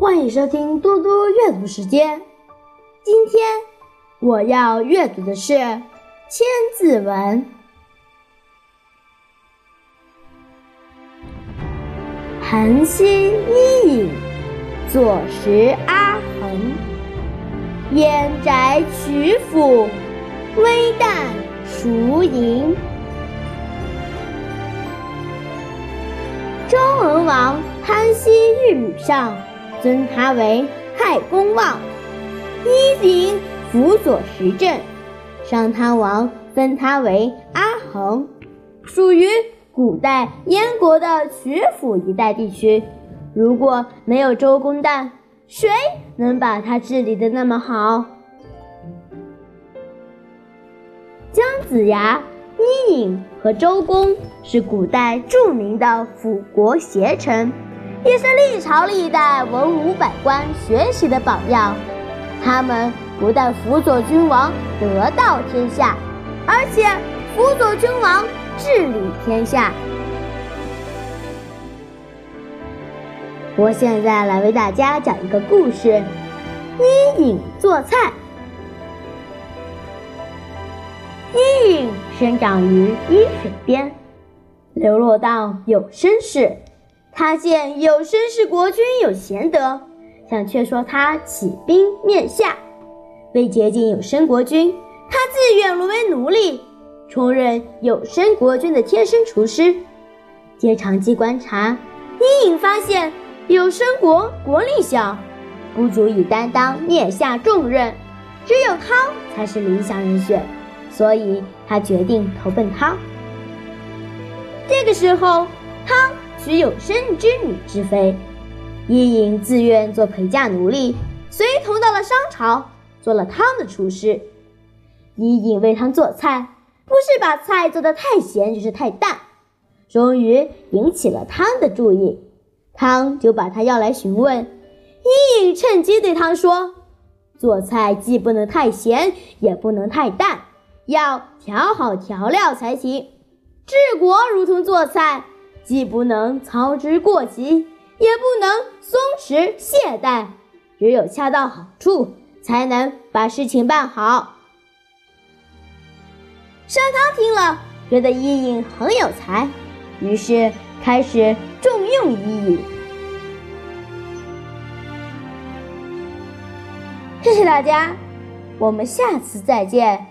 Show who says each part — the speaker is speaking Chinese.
Speaker 1: 欢迎收听多多阅读时间。今天我要阅读的是《千字文》。韩熙伊尹，左拾阿衡。燕宅曲阜，微旦孰盈？周文王潘熙遇吕尚，尊他为太公望。伊尹辅佐时政，商汤王封他为阿衡，属于古代燕国的曲阜一带地区。如果没有周公旦，谁能把他治理的那么好？姜子牙。伊尹和周公是古代著名的辅国贤臣，也是历朝历代文武百官学习的榜样。他们不但辅佐君王得道天下，而且辅佐君王治理天下。我现在来为大家讲一个故事：伊尹做菜。伊尹生长于伊水边，流落到有生氏。他见有生氏国君有贤德，想劝说他起兵灭夏。为接近有生国君，他自愿沦为奴隶，充任有生国君的贴身厨师。借长期观察，隐隐发现有生国国力小，不足以担当灭夏重任，只有汤才是理想人选。所以他决定投奔汤。这个时候，汤娶有生之女之妃，伊尹自愿做陪嫁奴隶，随同到了商朝，做了汤的厨师。伊尹为汤做菜，不是把菜做的太咸，就是太淡，终于引起了汤的注意。汤就把他要来询问，伊尹趁机对汤说：“做菜既不能太咸，也不能太淡。”要调好调料才行。治国如同做菜，既不能操之过急，也不能松弛懈怠，只有恰到好处，才能把事情办好。商汤听了，觉得伊尹很有才，于是开始重用伊尹。谢谢大家，我们下次再见。